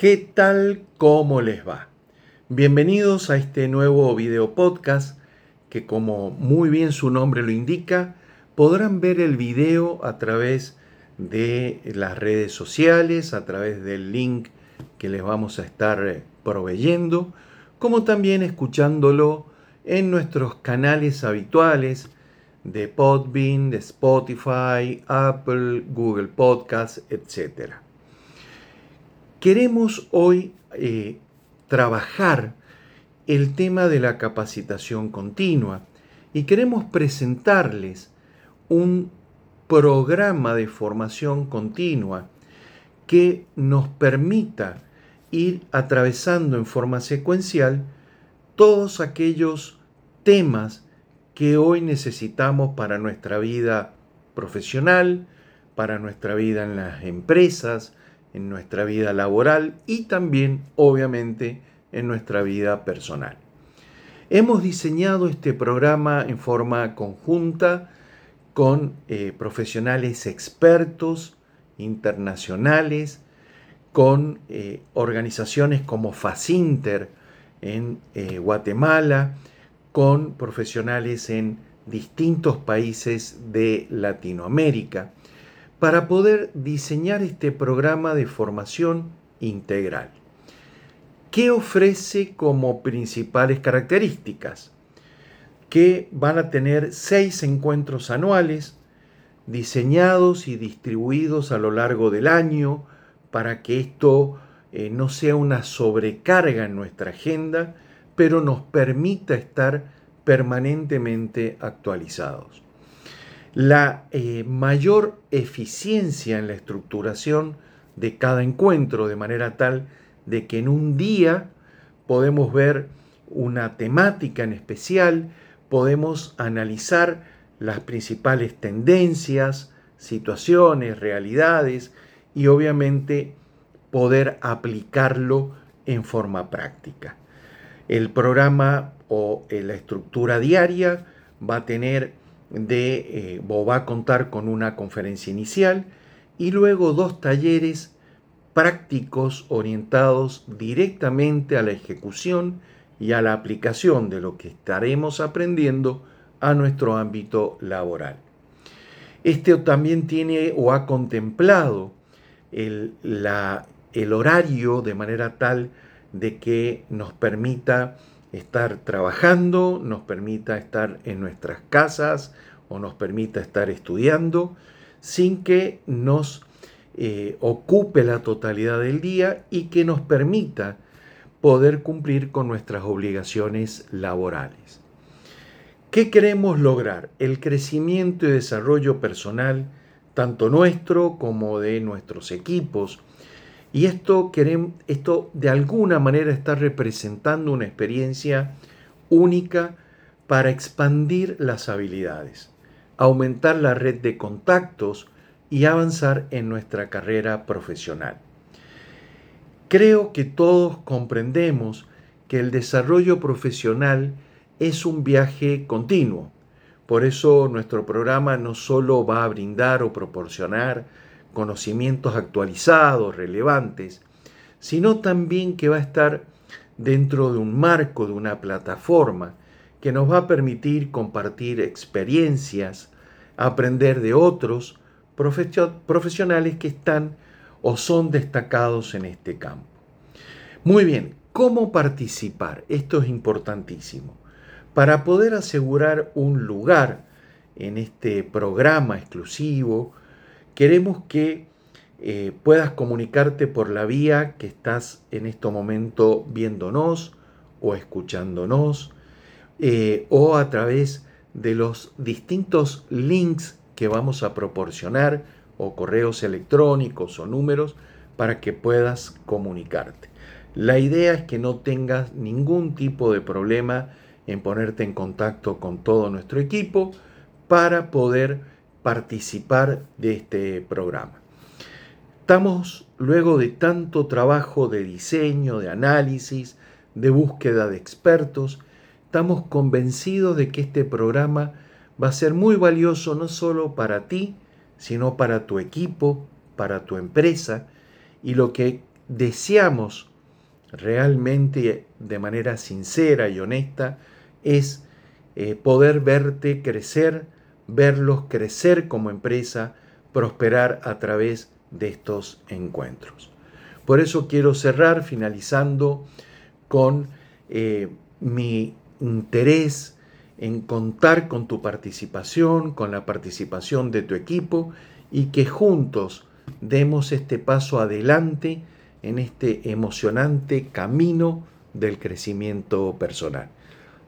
¿Qué tal? ¿Cómo les va? Bienvenidos a este nuevo video podcast que como muy bien su nombre lo indica, podrán ver el video a través de las redes sociales, a través del link que les vamos a estar eh, proveyendo, como también escuchándolo en nuestros canales habituales de Podbean, de Spotify, Apple, Google Podcasts, etc. Queremos hoy eh, trabajar el tema de la capacitación continua y queremos presentarles un programa de formación continua que nos permita ir atravesando en forma secuencial todos aquellos temas que hoy necesitamos para nuestra vida profesional, para nuestra vida en las empresas, en nuestra vida laboral y también, obviamente, en nuestra vida personal. Hemos diseñado este programa en forma conjunta con eh, profesionales expertos internacionales, con eh, organizaciones como Facinter en eh, Guatemala, con profesionales en distintos países de Latinoamérica para poder diseñar este programa de formación integral. ¿Qué ofrece como principales características? Que van a tener seis encuentros anuales diseñados y distribuidos a lo largo del año para que esto eh, no sea una sobrecarga en nuestra agenda, pero nos permita estar permanentemente actualizados la eh, mayor eficiencia en la estructuración de cada encuentro, de manera tal de que en un día podemos ver una temática en especial, podemos analizar las principales tendencias, situaciones, realidades y obviamente poder aplicarlo en forma práctica. El programa o eh, la estructura diaria va a tener de, eh, va a contar con una conferencia inicial y luego dos talleres prácticos orientados directamente a la ejecución y a la aplicación de lo que estaremos aprendiendo a nuestro ámbito laboral. Este también tiene o ha contemplado el, el horario de manera tal de que nos permita estar trabajando, nos permita estar en nuestras casas o nos permita estar estudiando, sin que nos eh, ocupe la totalidad del día y que nos permita poder cumplir con nuestras obligaciones laborales. ¿Qué queremos lograr? El crecimiento y desarrollo personal, tanto nuestro como de nuestros equipos, y esto, queremos, esto de alguna manera está representando una experiencia única para expandir las habilidades, aumentar la red de contactos y avanzar en nuestra carrera profesional. Creo que todos comprendemos que el desarrollo profesional es un viaje continuo. Por eso nuestro programa no solo va a brindar o proporcionar conocimientos actualizados, relevantes, sino también que va a estar dentro de un marco, de una plataforma que nos va a permitir compartir experiencias, aprender de otros profesionales que están o son destacados en este campo. Muy bien, ¿cómo participar? Esto es importantísimo. Para poder asegurar un lugar en este programa exclusivo, Queremos que eh, puedas comunicarte por la vía que estás en este momento viéndonos o escuchándonos eh, o a través de los distintos links que vamos a proporcionar o correos electrónicos o números para que puedas comunicarte. La idea es que no tengas ningún tipo de problema en ponerte en contacto con todo nuestro equipo para poder participar de este programa. Estamos, luego de tanto trabajo de diseño, de análisis, de búsqueda de expertos, estamos convencidos de que este programa va a ser muy valioso no solo para ti, sino para tu equipo, para tu empresa, y lo que deseamos realmente de manera sincera y honesta es eh, poder verte crecer, verlos crecer como empresa, prosperar a través de estos encuentros. Por eso quiero cerrar finalizando con eh, mi interés en contar con tu participación, con la participación de tu equipo y que juntos demos este paso adelante en este emocionante camino del crecimiento personal.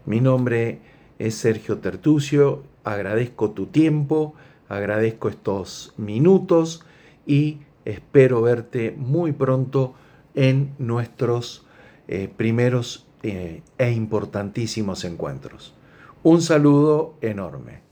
Mi nombre es Sergio Tertucio, agradezco tu tiempo, agradezco estos minutos y espero verte muy pronto en nuestros eh, primeros eh, e importantísimos encuentros. Un saludo enorme.